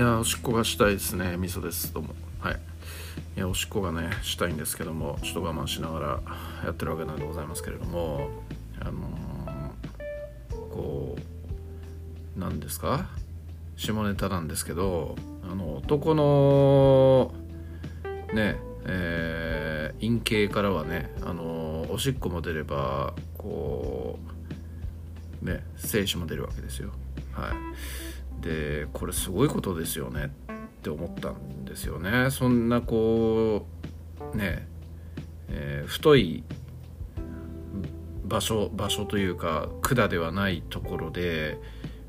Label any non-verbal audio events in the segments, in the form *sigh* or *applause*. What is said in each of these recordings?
やおしっこがしたいですね。味噌です。どうも。はい。いやおしっこがねしたいんですけどもちょっと我慢しながらやってるわけなんでございますけれどもあのー、こう何ですか？下ネタなんですけどあの男のねえー、陰茎からはねあのおしっこも出ればこうね精子も出るわけですよ。はい。でこれすごいことですよねって思ったんですよね。そんなこうね、えー、太い場所場所というか管ではないところで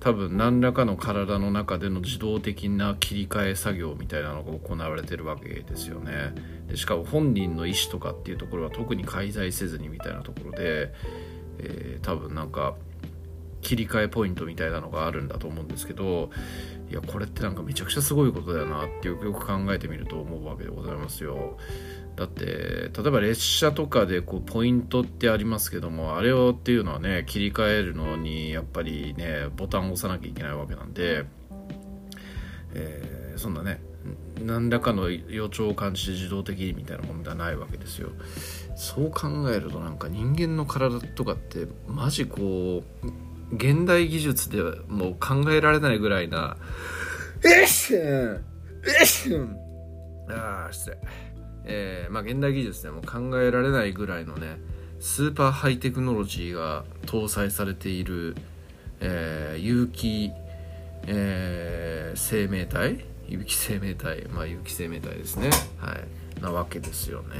多分何らかの体の中での自動的な切り替え作業みたいなのが行われてるわけですよね。でしかも本人の意思とかっていうところは特に介在せずにみたいなところで、えー、多分なんか切り替えポイントみたいなのがあるんだと思うんですけどいやこれってなんかめちゃくちゃすごいことだよなってよくよく考えてみると思うわけでございますよ。だって例えば列車とかでこうポイントってありますけどもあれをっていうのはね切り替えるのにやっぱりねボタンを押さなきゃいけないわけなんで、えー、そんなね何らかの予兆を感じて自動的にみたいなものではないわけですよ。そう考えるとなんか人間の体とかってマジこう現代技術ではもう考えられないぐらいなえっしんえっしんああ失礼。えー、まあ現代技術でも考えられないぐらいのねスーパーハイテクノロジーが搭載されている、えー、有機、えー、生命体？有機生命体？まあ有機生命体ですね。はい。なわけですよね。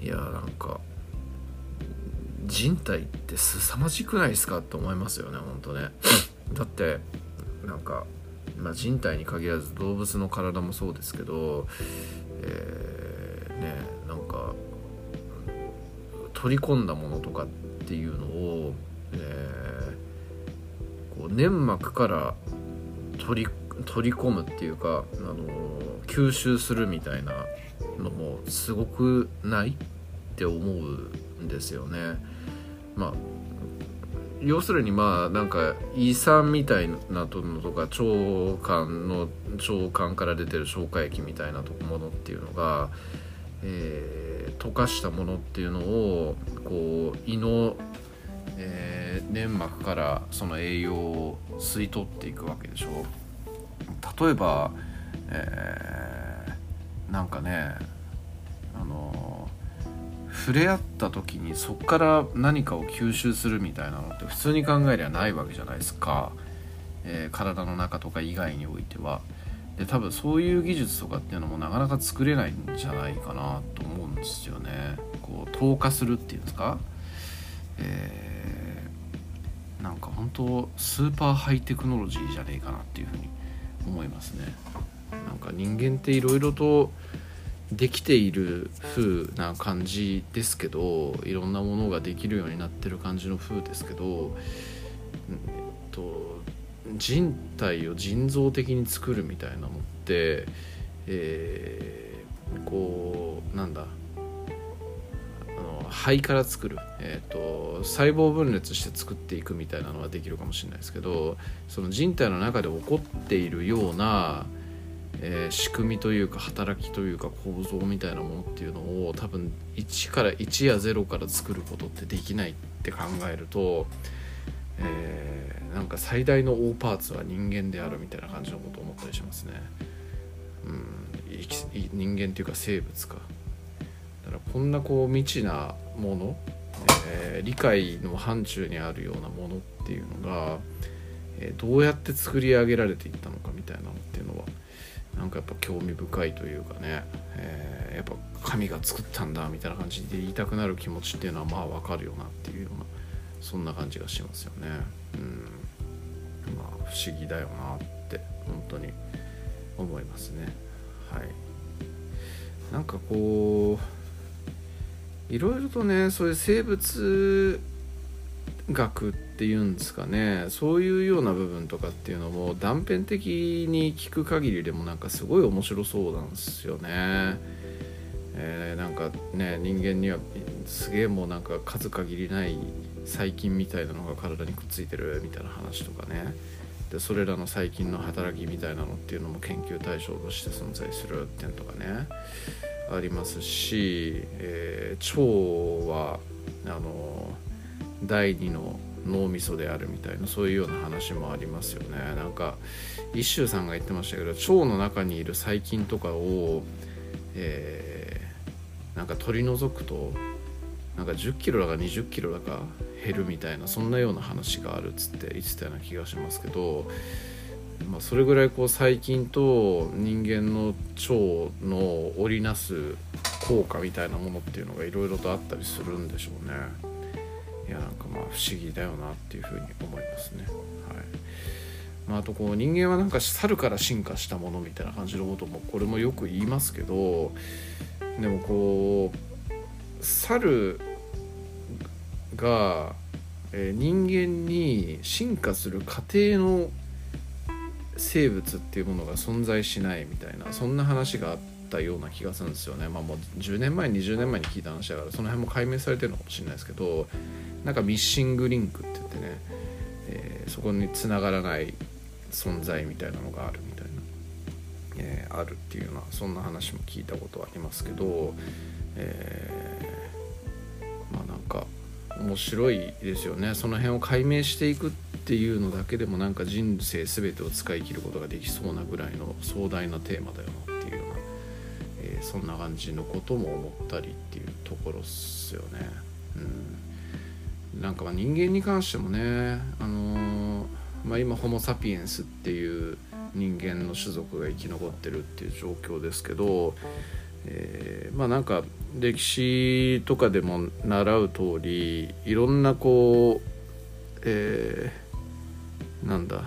いやなんか人体って凄まじくないですかって思いますよね本当ね *laughs* だってなんか、まあ、人体に限らず動物の体もそうですけど、えー、ねなんか取り込んだものとかっていうのを、えー、こう粘膜から取り取り込むっていうか、あの吸収するみたいなのもすごくないって思うんですよね。まあ要するにまあなんか胃酸みたいなとのとか腸管の腸管から出てる消化液みたいなものっていうのが、えー、溶かしたものっていうのをこう胃の、えー、粘膜からその栄養を吸い取っていくわけでしょ。例えば、えー、なんかねあの触れ合った時にそこから何かを吸収するみたいなのって普通に考えりゃないわけじゃないですか、えー、体の中とか以外においては。で多分そういう技術とかっていうのもなかなか作れないんじゃないかなと思うんですよね。こう透過するっていうんですか。えー、なんか本当スーパーハイテクノロジーじゃねえかなっていうふうに思いますね。なんか人間っていろいろとできている風な感じですけどいろんなものができるようになってる感じの風ですけど、えっと、人体を人造的に作るみたいなのって、えー、こうなんだあの肺から作る、えーと、細胞分裂して作っていくみたいなのはできるかもしれないですけどその人体の中で起こっているようなえー、仕組みというか働きというか構造みたいなものっていうのを多分1から1や0から作ることってできないって考えると、えー、なんか最大の大パーツは人間であるみたいな感じのことを思ったりしますね。うん、人間っていうか生物か。だからこんなこう未知なもの、えー、理解の範疇にあるようなものっていうのが、え、どうやって作り上げられていったのかみたいなのっていうのはなんかやっぱ興味深いというかね、えー、やっぱ神が作ったんだみたいな感じで言いたくなる気持ちっていうのはまあわかるよなっていうようなそんな感じがしますよね。うんまあ不思議だよなって本当に思いますね。はい。なんかこういろいろとねそういう生物学っていうんですかね。そういうような部分とかっていうのも断片的に聞く限りでもなんかすごい面白そうなんですよね。えー、なんかね人間にはすげえもうなんか数限りない細菌みたいなのが体にくっついてるみたいな話とかね。でそれらの細菌の働きみたいなのっていうのも研究対象として存在するっていうのとかね。ありますし、えー、腸はあの第二の脳みそであるみたいなそういうような話もありますよねなんか一周さんが言ってましたけど腸の中にいる細菌とかを、えー、なんか取り除くとなんか10キロだか20キロだか減るみたいなそんなような話があるっつって言ってたような気がしますけど、まあ、それぐらいこう細菌と人間の腸の織りなす効果みたいなものっていうのがいろいろとあったりするんでしょうね。いやなんかまあ不思議だよなっていうふうに思いますね。はいまあ、あとこう人間はなんか猿から進化したものみたいな感じのこともこれもよく言いますけどでもこう猿が、え、人間に進化する過程の生物っていうものが存在しないみたいなそんな話があってたような気がするんですよね。まあもう10年前20年前に聞いた話だからその辺も解明されてるのかもしれないですけどなんかミッシングリンクって言ってね、えー、そこにつながらない存在みたいなのがあるみたいな、えー、あるっていうようなそんな話も聞いたことありますけど、えー、まあなんか面白いですよね。その辺を解明していくっていうのだけでもなんか人生全てを使い切ることができそうなぐらいの壮大なテーマだよな、ー、そんな感じのことも思ったりっていうところっすよね。うん、なんかま人間に関してもね、あのー、まあ、今ホモ・サピエンスっていう人間の種族が生き残ってるっていう状況ですけど、えー、まあなんか歴史とかでも習う通りいろんなこう、えー、なんだ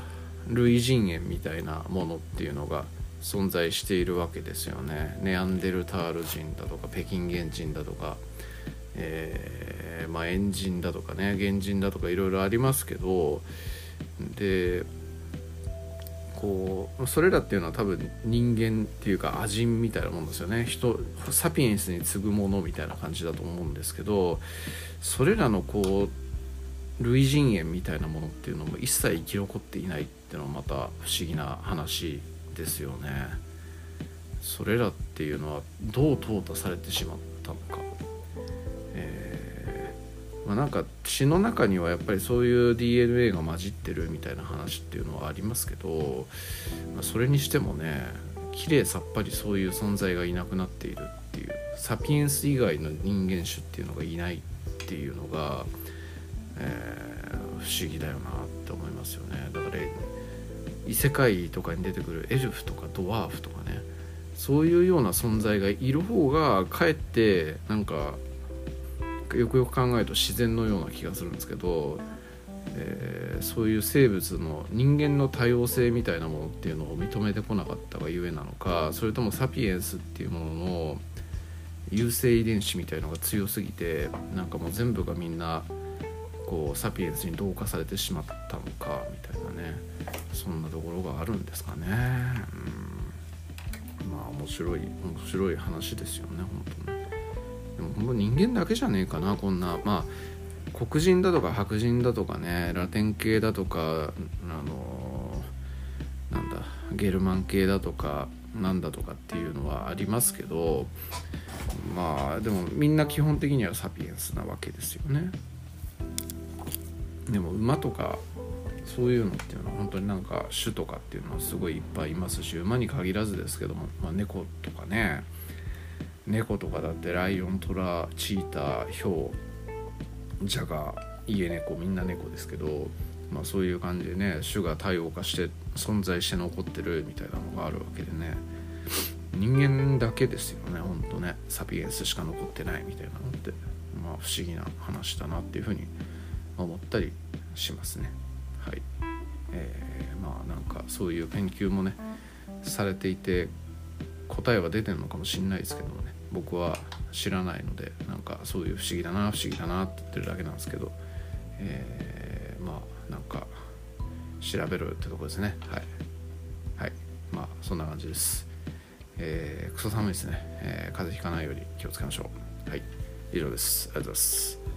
類人猿みたいなものっていうのが存在しているわけですよね。ネアンデルタール人だとか北京原人だとか、えー、まあ、エンジンだとかね原人だとかいろいろありますけどでこうそれらっていうのは多分人間っていうかアジンみたいなもんですよね人サピエンスに次ぐものみたいな感じだと思うんですけどそれらのこう類人猿みたいなものっていうのも一切生き残っていないっていうのはまた不思議な話ですよね。それらっていうのはどう淘汰されてしまったのかえまあ、なんか血の中にはやっぱりそういう DNA が混じってるみたいな話っていうのはありますけど、まあ、それにしてもね綺麗さっぱりそういう存在がいなくなっているっていうサピエンス以外の人間種っていうのがいないっていうのが、えー、不思議だよなって思いますよねだから異世界とかに出てくるエルフとかドワーフとかねそういうような存在がいる方がかえってなんかよくよく考えると自然のような気がするんですけど、えー、そういう生物の人間の多様性みたいなものっていうのを認めてこなかったがゆえなのかそれともサピエンスっていうものの優性遺伝子みたいのが強すぎてなんかもう全部がみんなこうサピエンスに同化されてしまったのかみたいなねそんなところがあるんですかね。うんまあ面白い面白い話ですよね本当に。でもう人間だけじゃねえかなこんなまあ黒人だとか白人だとかねラテン系だとかあのなんだゲルマン系だとかなんだとかっていうのはありますけどまあでもみんな基本的にはサピエンスなわけですよねでも馬とかそういうのっていうのは本当になんか種とかっていうのはすごいいっぱいいますし馬に限らずですけども、まあ、猫とかね。猫とかだってライオントラチーターヒョウジャガー家猫みんな猫ですけど、まあ、そういう感じでね種が多様化して存在して残ってるみたいなのがあるわけでね。人間だけですよねほんとね。サピエンスしか残ってないみたいなのってまあ不思議な話だなっていうふうに思います思ったりしますね。はい。えー、まあなんかそういう研究もねされていて答えは出てるのかもしれないですけどもね。僕は知らないのでなんかそういう不思議だな不思議だなって言ってるだけなんですけど、えー、まあなんか調べるってとこですね。はい。はい。まあそんな感じです。えー、クソ寒いですね、えー、風邪ひかないように気をつけましょう。はい。以上です。ありがとうございます。